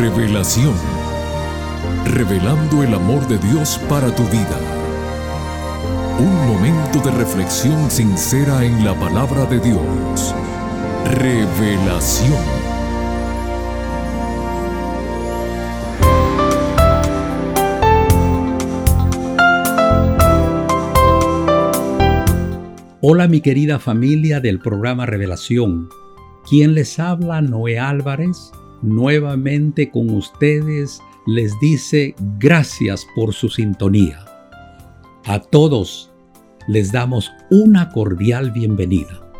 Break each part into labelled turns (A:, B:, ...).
A: Revelación. Revelando el amor de Dios para tu vida. Un momento de reflexión sincera en la palabra de Dios. Revelación.
B: Hola mi querida familia del programa Revelación. ¿Quién les habla? Noé Álvarez. Nuevamente con ustedes les dice gracias por su sintonía. A todos les damos una cordial bienvenida.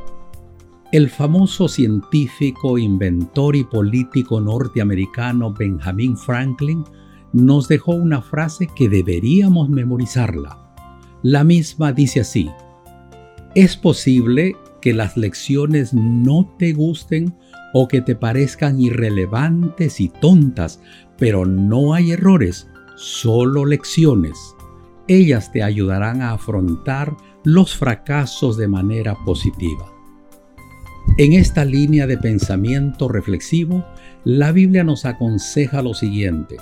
B: El famoso científico, inventor y político norteamericano Benjamin Franklin nos dejó una frase que deberíamos memorizarla. La misma dice así, es posible que las lecciones no te gusten o que te parezcan irrelevantes y tontas, pero no hay errores, solo lecciones. Ellas te ayudarán a afrontar los fracasos de manera positiva. En esta línea de pensamiento reflexivo, la Biblia nos aconseja lo siguiente.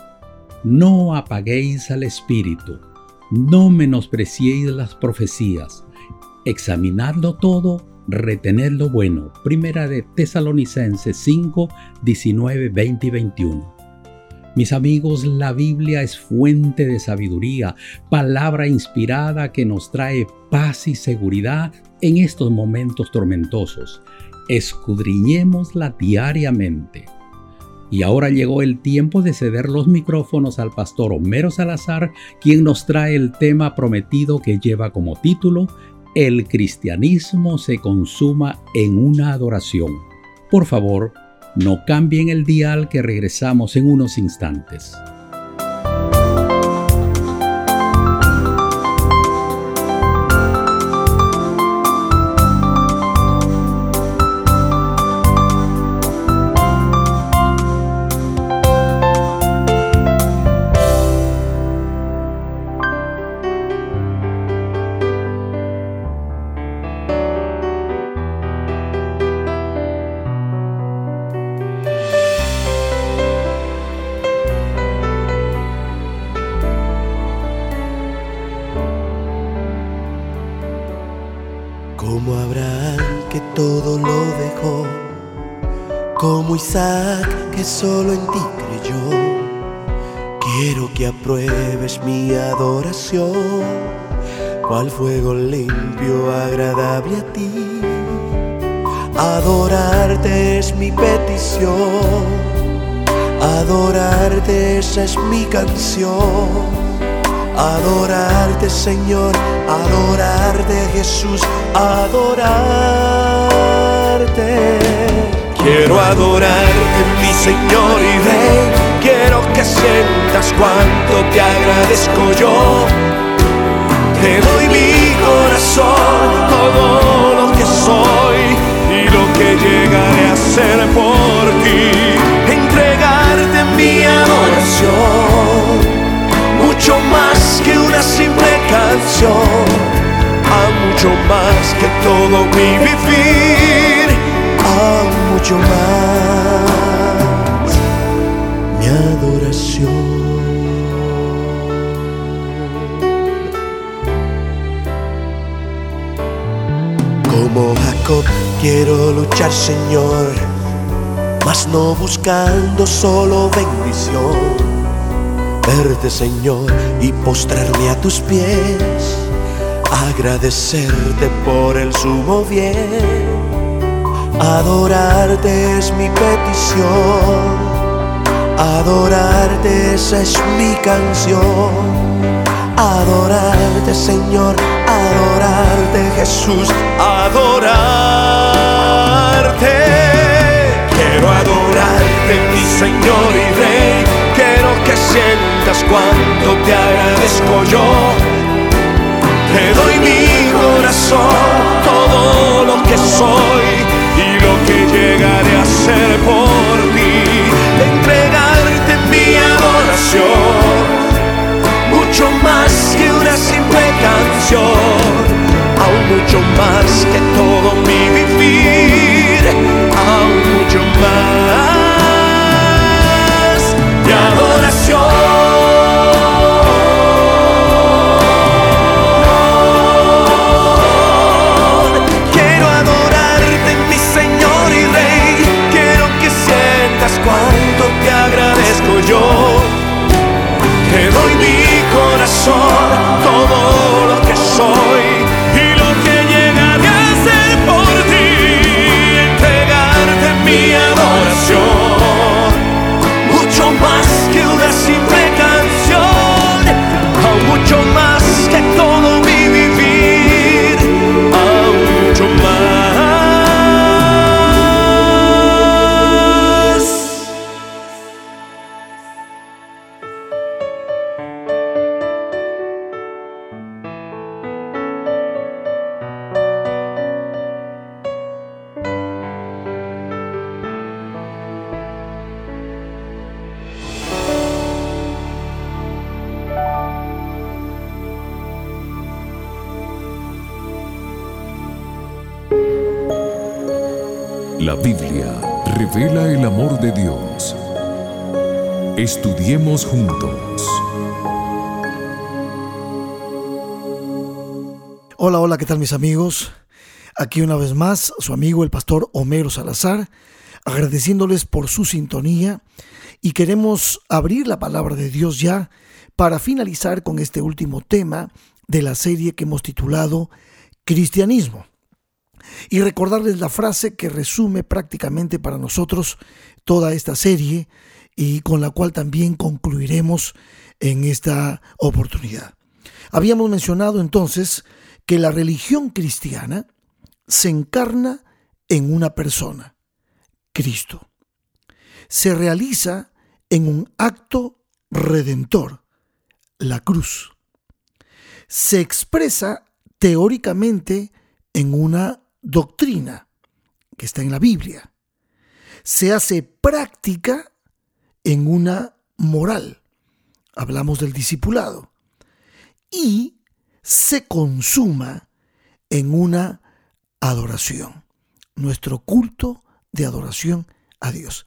B: No apaguéis al espíritu, no menospreciéis las profecías, examinadlo todo, retener lo bueno. Primera de Tesalonicenses 5, 19, 20 y 21. Mis amigos, la Biblia es fuente de sabiduría, palabra inspirada que nos trae paz y seguridad en estos momentos tormentosos. Escudriñémosla diariamente. Y ahora llegó el tiempo de ceder los micrófonos al pastor Homero Salazar, quien nos trae el tema prometido que lleva como título el cristianismo se consuma en una adoración. Por favor, no cambien el dial que regresamos en unos instantes.
C: Isaac que solo en ti creyó. Quiero que apruebes mi adoración, cual fuego limpio, agradable a ti. Adorarte es mi petición, adorarte esa es mi canción. Adorarte Señor, adorarte Jesús, adorarte. Quiero adorarte, mi Señor y Rey. Quiero que sientas cuánto te agradezco yo. Te doy mi corazón, todo lo mi vivir mucho más mi adoración. Como Jacob quiero luchar, Señor, mas no buscando solo bendición. Verte, Señor, y postrarme a tus pies, agradecerte por el sumo bien Adorarte es mi petición, adorarte esa es mi canción. Adorarte Señor, adorarte Jesús, adorarte. Quiero adorarte mi Señor y Rey, quiero que sientas cuánto te agradezco yo. Te doy mi corazón, todo lo que soy que llegaré a ser por ti, entregarte mi adoración, mucho más que una simple canción, aún mucho más que todo mi vivir,
A: La Biblia revela el amor de Dios. Estudiemos juntos.
D: Hola, hola, ¿qué tal mis amigos? Aquí una vez más su amigo el pastor Homero Salazar, agradeciéndoles por su sintonía y queremos abrir la palabra de Dios ya para finalizar con este último tema de la serie que hemos titulado Cristianismo y recordarles la frase que resume prácticamente para nosotros toda esta serie y con la cual también concluiremos en esta oportunidad. Habíamos mencionado entonces que la religión cristiana se encarna en una persona, Cristo. Se realiza en un acto redentor, la cruz. Se expresa teóricamente en una doctrina que está en la Biblia. Se hace práctica en una moral. Hablamos del discipulado. Y se consuma en una adoración. Nuestro culto de adoración a Dios.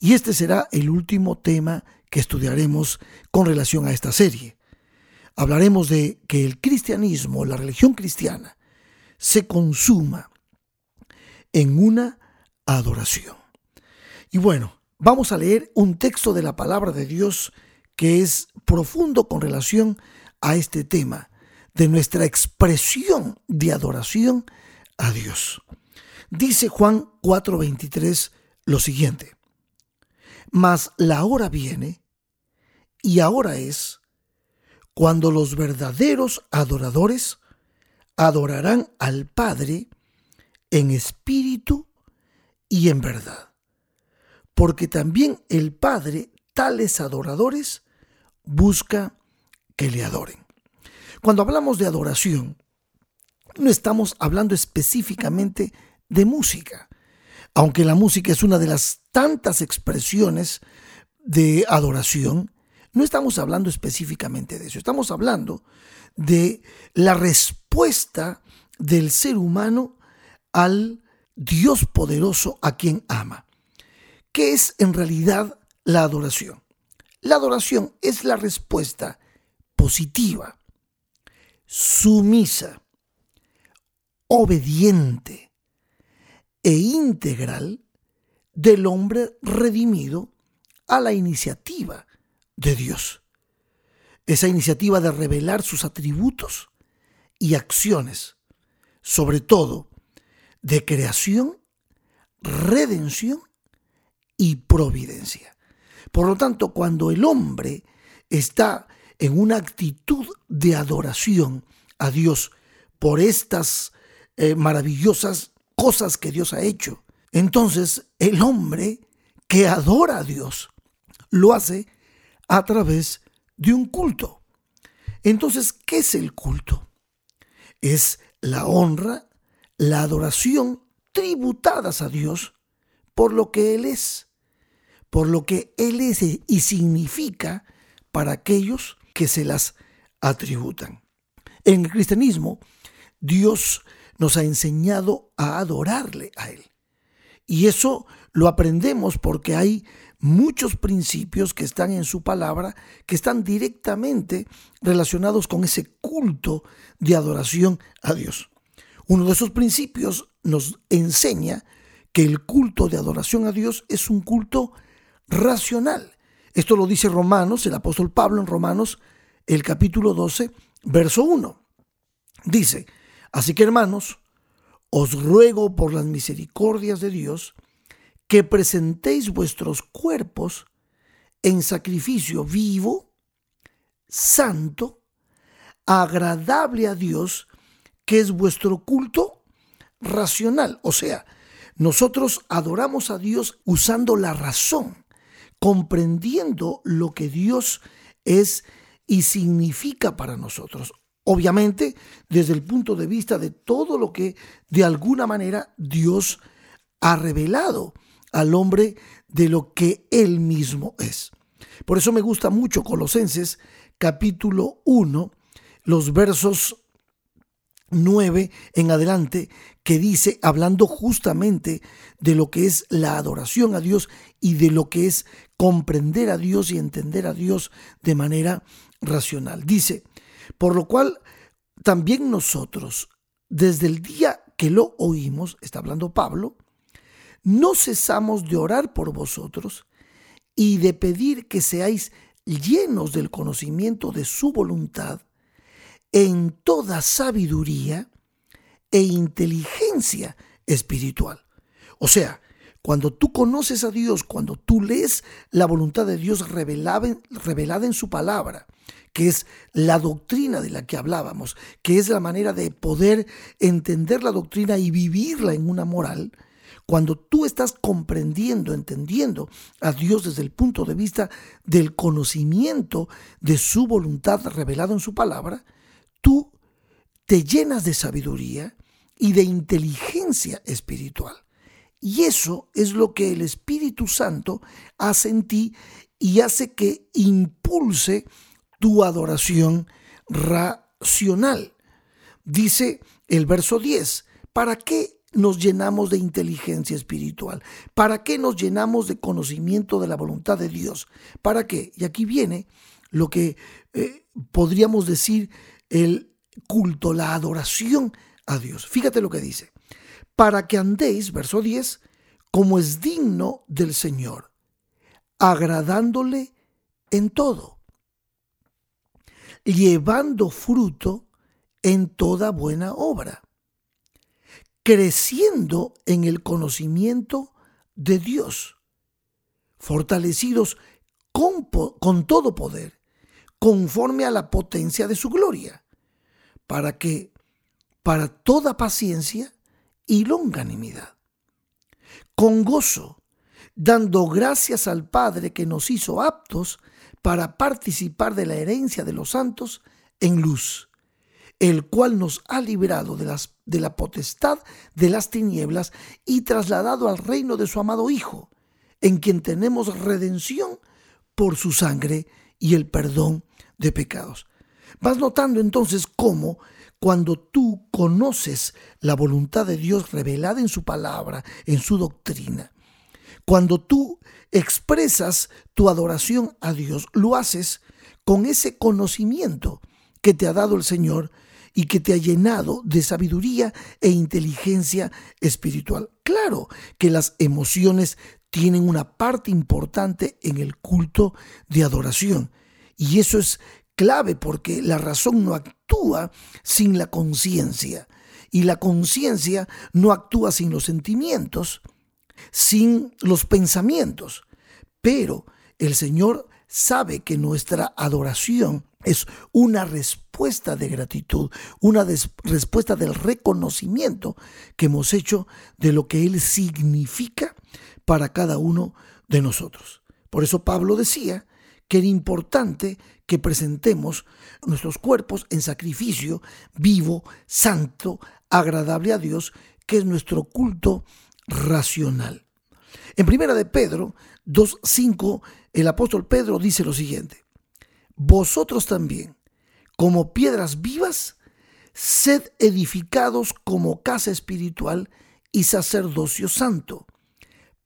D: Y este será el último tema que estudiaremos con relación a esta serie. Hablaremos de que el cristianismo, la religión cristiana, se consuma en una adoración. Y bueno, vamos a leer un texto de la palabra de Dios que es profundo con relación a este tema de nuestra expresión de adoración a Dios. Dice Juan 4:23 lo siguiente, mas la hora viene y ahora es cuando los verdaderos adoradores adorarán al Padre en espíritu y en verdad. Porque también el Padre, tales adoradores, busca que le adoren. Cuando hablamos de adoración, no estamos hablando específicamente de música, aunque la música es una de las tantas expresiones de adoración, no estamos hablando específicamente de eso, estamos hablando de la respuesta del ser humano al Dios poderoso a quien ama. ¿Qué es en realidad la adoración? La adoración es la respuesta positiva, sumisa, obediente e integral del hombre redimido a la iniciativa de Dios. Esa iniciativa de revelar sus atributos y acciones, sobre todo de creación, redención y providencia. Por lo tanto, cuando el hombre está en una actitud de adoración a Dios por estas eh, maravillosas cosas que Dios ha hecho, entonces el hombre que adora a Dios lo hace a través de un culto. Entonces, ¿qué es el culto? Es la honra la adoración tributadas a Dios por lo que Él es, por lo que Él es y significa para aquellos que se las atributan. En el cristianismo, Dios nos ha enseñado a adorarle a Él. Y eso lo aprendemos porque hay muchos principios que están en su palabra que están directamente relacionados con ese culto de adoración a Dios. Uno de esos principios nos enseña que el culto de adoración a Dios es un culto racional. Esto lo dice Romanos, el apóstol Pablo en Romanos, el capítulo 12, verso 1. Dice, así que hermanos, os ruego por las misericordias de Dios que presentéis vuestros cuerpos en sacrificio vivo, santo, agradable a Dios, que es vuestro culto racional. O sea, nosotros adoramos a Dios usando la razón, comprendiendo lo que Dios es y significa para nosotros. Obviamente, desde el punto de vista de todo lo que de alguna manera Dios ha revelado al hombre de lo que él mismo es. Por eso me gusta mucho Colosenses capítulo 1, los versos 9 en adelante que dice, hablando justamente de lo que es la adoración a Dios y de lo que es comprender a Dios y entender a Dios de manera racional. Dice, por lo cual también nosotros, desde el día que lo oímos, está hablando Pablo, no cesamos de orar por vosotros y de pedir que seáis llenos del conocimiento de su voluntad en toda sabiduría e inteligencia espiritual. O sea, cuando tú conoces a Dios, cuando tú lees la voluntad de Dios revelada, en su palabra, que es la doctrina de la que hablábamos, que es la manera de poder entender la doctrina y vivirla en una moral, cuando tú estás comprendiendo, entendiendo a Dios desde el punto de vista del conocimiento de su voluntad revelado en su palabra, tú te llenas de sabiduría y de inteligencia espiritual. Y eso es lo que el Espíritu Santo hace en ti y hace que impulse tu adoración racional. Dice el verso 10, ¿para qué nos llenamos de inteligencia espiritual? ¿Para qué nos llenamos de conocimiento de la voluntad de Dios? ¿Para qué? Y aquí viene lo que eh, podríamos decir el culto, la adoración a Dios. Fíjate lo que dice. Para que andéis, verso 10, como es digno del Señor, agradándole en todo, llevando fruto en toda buena obra, creciendo en el conocimiento de Dios, fortalecidos con, con todo poder conforme a la potencia de su gloria, para que, para toda paciencia y longanimidad, con gozo, dando gracias al Padre que nos hizo aptos para participar de la herencia de los santos en luz, el cual nos ha liberado de, las, de la potestad de las tinieblas y trasladado al reino de su amado Hijo, en quien tenemos redención por su sangre y el perdón de pecados. Vas notando entonces cómo cuando tú conoces la voluntad de Dios revelada en su palabra, en su doctrina, cuando tú expresas tu adoración a Dios, lo haces con ese conocimiento que te ha dado el Señor y que te ha llenado de sabiduría e inteligencia espiritual. Claro que las emociones tienen una parte importante en el culto de adoración y eso es clave porque la razón no actúa sin la conciencia y la conciencia no actúa sin los sentimientos, sin los pensamientos. Pero el Señor sabe que nuestra adoración es una respuesta de gratitud, una respuesta del reconocimiento que hemos hecho de lo que Él significa para cada uno de nosotros. Por eso Pablo decía que era importante que presentemos nuestros cuerpos en sacrificio vivo, santo, agradable a Dios, que es nuestro culto racional. En primera de Pedro 2.5, el apóstol Pedro dice lo siguiente, vosotros también, como piedras vivas, sed edificados como casa espiritual y sacerdocio santo.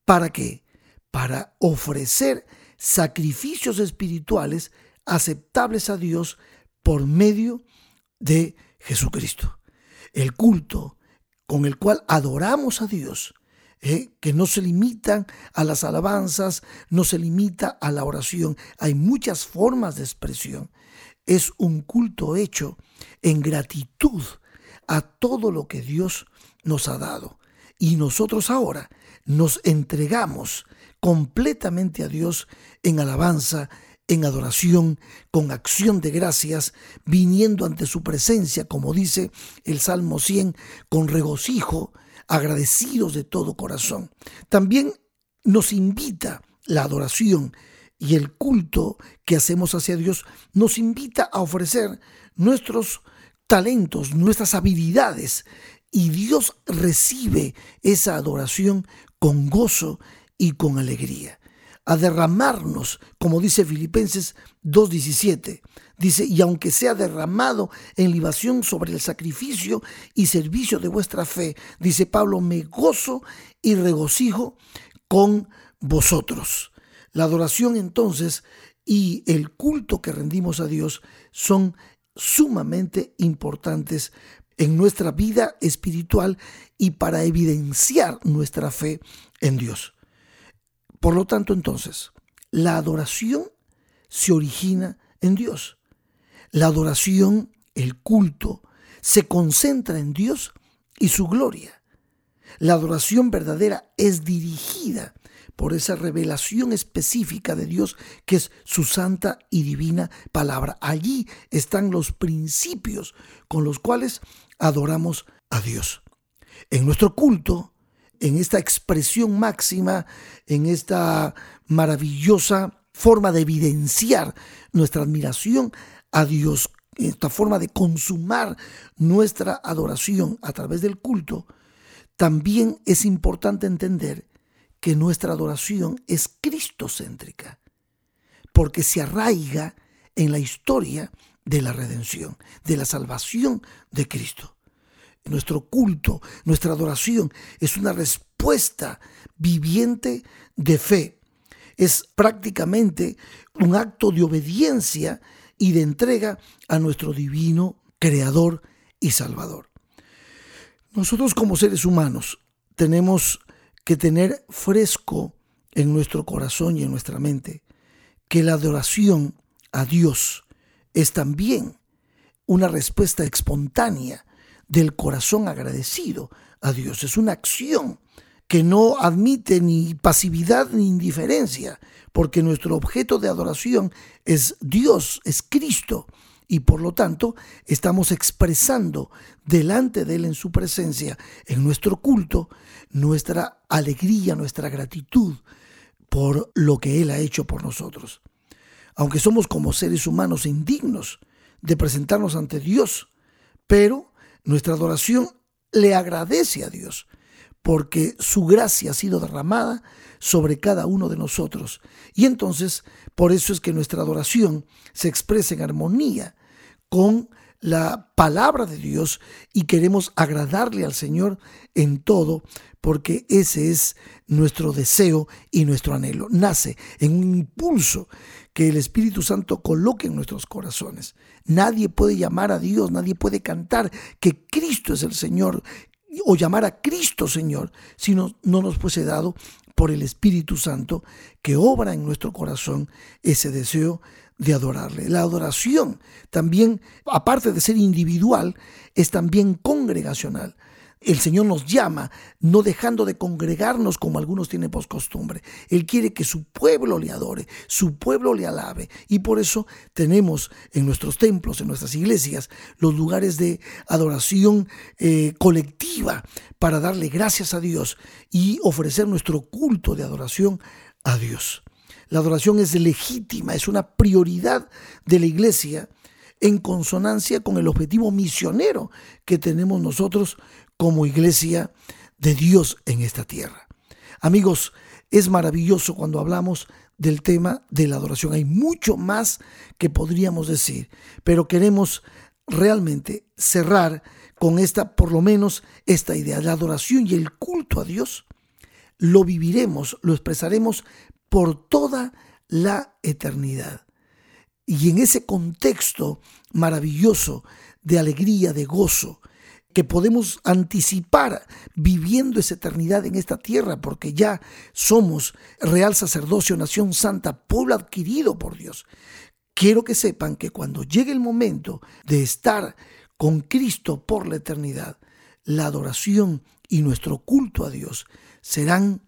D: ¿Para qué? Para ofrecer sacrificios espirituales aceptables a Dios por medio de Jesucristo. El culto con el cual adoramos a Dios, eh, que no se limitan a las alabanzas, no se limita a la oración, hay muchas formas de expresión. Es un culto hecho en gratitud a todo lo que Dios nos ha dado. Y nosotros ahora nos entregamos completamente a Dios en alabanza, en adoración, con acción de gracias, viniendo ante su presencia, como dice el Salmo 100, con regocijo, agradecidos de todo corazón. También nos invita la adoración y el culto que hacemos hacia Dios, nos invita a ofrecer nuestros talentos, nuestras habilidades, y Dios recibe esa adoración con gozo y con alegría. a derramarnos, como dice Filipenses 2.17. Dice, y aunque sea derramado en libación sobre el sacrificio y servicio de vuestra fe, dice Pablo, me gozo y regocijo con vosotros. La adoración entonces y el culto que rendimos a Dios son sumamente importantes en nuestra vida espiritual y para evidenciar nuestra fe en Dios. Por lo tanto, entonces, la adoración se origina en Dios. La adoración, el culto, se concentra en Dios y su gloria. La adoración verdadera es dirigida por esa revelación específica de Dios que es su santa y divina palabra. Allí están los principios con los cuales adoramos a Dios. En nuestro culto, en esta expresión máxima, en esta maravillosa forma de evidenciar nuestra admiración a Dios, esta forma de consumar nuestra adoración a través del culto, también es importante entender que nuestra adoración es cristocéntrica, porque se arraiga en la historia de la redención, de la salvación de Cristo. Nuestro culto, nuestra adoración es una respuesta viviente de fe. Es prácticamente un acto de obediencia y de entrega a nuestro divino Creador y Salvador. Nosotros como seres humanos tenemos que tener fresco en nuestro corazón y en nuestra mente que la adoración a Dios es también una respuesta espontánea del corazón agradecido a Dios. Es una acción que no admite ni pasividad ni indiferencia, porque nuestro objeto de adoración es Dios, es Cristo, y por lo tanto estamos expresando delante de Él en su presencia, en nuestro culto, nuestra alegría, nuestra gratitud por lo que Él ha hecho por nosotros. Aunque somos como seres humanos indignos de presentarnos ante Dios, pero nuestra adoración le agradece a Dios porque su gracia ha sido derramada sobre cada uno de nosotros. Y entonces, por eso es que nuestra adoración se expresa en armonía con la palabra de Dios y queremos agradarle al Señor en todo, porque ese es nuestro deseo y nuestro anhelo. Nace en un impulso que el Espíritu Santo coloque en nuestros corazones. Nadie puede llamar a Dios, nadie puede cantar que Cristo es el Señor o llamar a Cristo Señor, si no, no nos fuese dado por el Espíritu Santo que obra en nuestro corazón ese deseo de adorarle. La adoración también, aparte de ser individual, es también congregacional. El Señor nos llama, no dejando de congregarnos como algunos tienen por costumbre. Él quiere que su pueblo le adore, su pueblo le alabe. Y por eso tenemos en nuestros templos, en nuestras iglesias, los lugares de adoración eh, colectiva para darle gracias a Dios y ofrecer nuestro culto de adoración a Dios. La adoración es legítima, es una prioridad de la iglesia en consonancia con el objetivo misionero que tenemos nosotros como iglesia de Dios en esta tierra. Amigos, es maravilloso cuando hablamos del tema de la adoración. Hay mucho más que podríamos decir, pero queremos realmente cerrar con esta, por lo menos, esta idea. La adoración y el culto a Dios lo viviremos, lo expresaremos por toda la eternidad. Y en ese contexto maravilloso de alegría, de gozo, que podemos anticipar viviendo esa eternidad en esta tierra, porque ya somos real sacerdocio, nación santa, pueblo adquirido por Dios. Quiero que sepan que cuando llegue el momento de estar con Cristo por la eternidad, la adoración y nuestro culto a Dios serán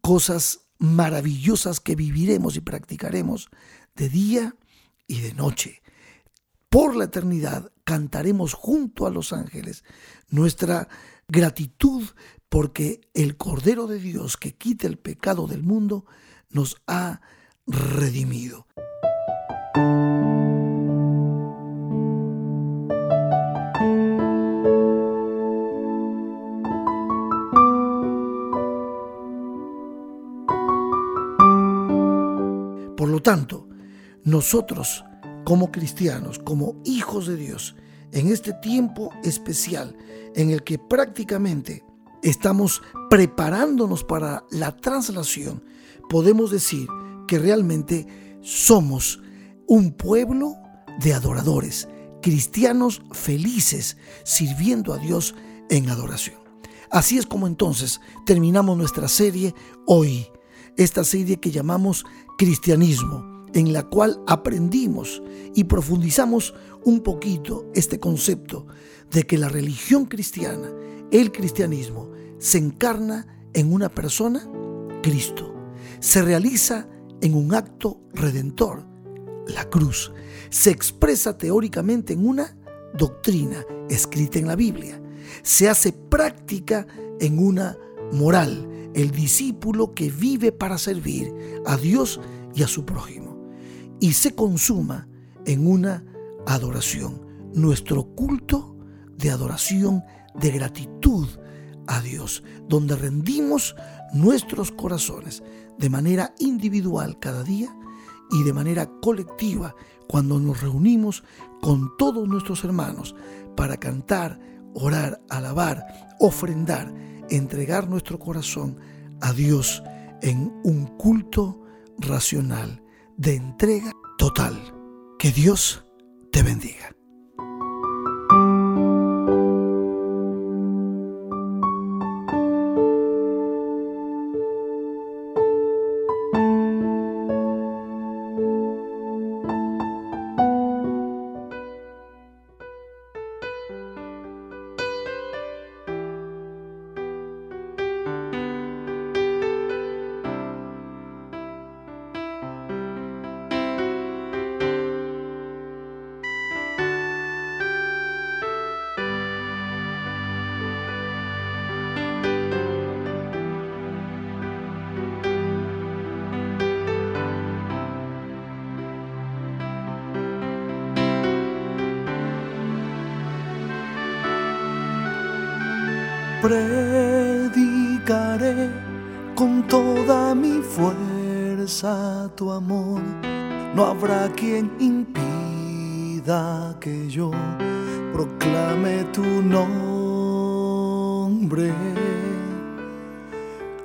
D: cosas maravillosas que viviremos y practicaremos de día y de noche. Por la eternidad cantaremos junto a los ángeles nuestra gratitud porque el Cordero de Dios que quita el pecado del mundo nos ha redimido.
E: Tanto, nosotros como cristianos, como hijos de Dios, en este tiempo especial en el que prácticamente estamos preparándonos para la traslación, podemos decir que realmente somos un pueblo de adoradores, cristianos felices, sirviendo a Dios en adoración. Así es como entonces terminamos nuestra serie hoy, esta serie que llamamos Cristianismo, en la cual aprendimos y profundizamos un poquito este concepto de que la religión cristiana, el cristianismo, se encarna en una persona, Cristo. Se realiza en un acto redentor, la cruz. Se expresa teóricamente en una doctrina escrita en la Biblia. Se hace práctica en una moral, el discípulo que vive para servir a Dios y a su prójimo. Y se consuma en una adoración, nuestro culto de adoración, de gratitud a Dios, donde rendimos nuestros corazones de manera individual cada día y de manera colectiva cuando nos reunimos con todos nuestros hermanos para cantar, orar, alabar, ofrendar, entregar nuestro corazón a Dios en un culto racional de entrega total. Que Dios te bendiga.
D: Predicaré con toda mi fuerza tu amor. No habrá quien impida que yo proclame tu nombre.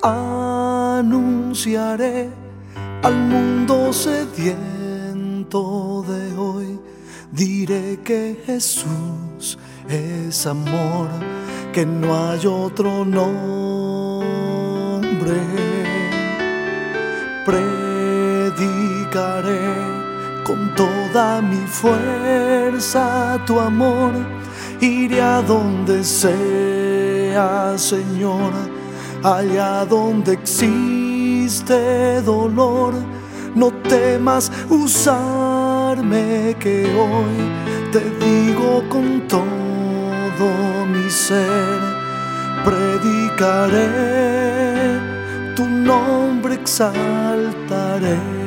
D: Anunciaré al mundo sediento de hoy. Diré que Jesús es amor que no hay otro nombre. Predicaré con toda mi fuerza tu amor, iré a donde sea, Señor, allá donde existe dolor. No temas usarme que hoy te digo con todo mi ser, predicaré, tu nombre exaltaré.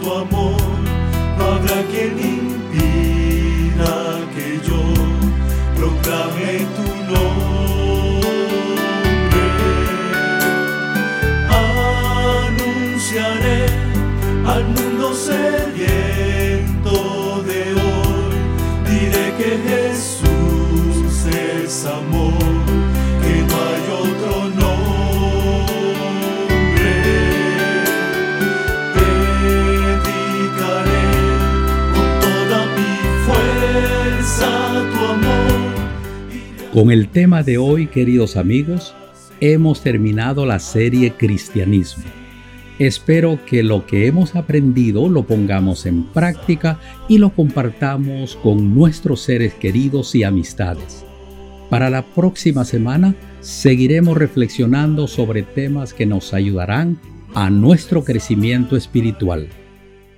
D: Tu amor, no habrá
B: Con el tema de hoy, queridos amigos, hemos terminado la serie Cristianismo. Espero que lo que hemos aprendido lo pongamos en práctica y lo compartamos con nuestros seres queridos y amistades. Para la próxima semana seguiremos reflexionando sobre temas que nos ayudarán a nuestro crecimiento espiritual.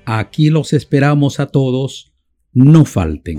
B: Aquí los esperamos a todos, no falten.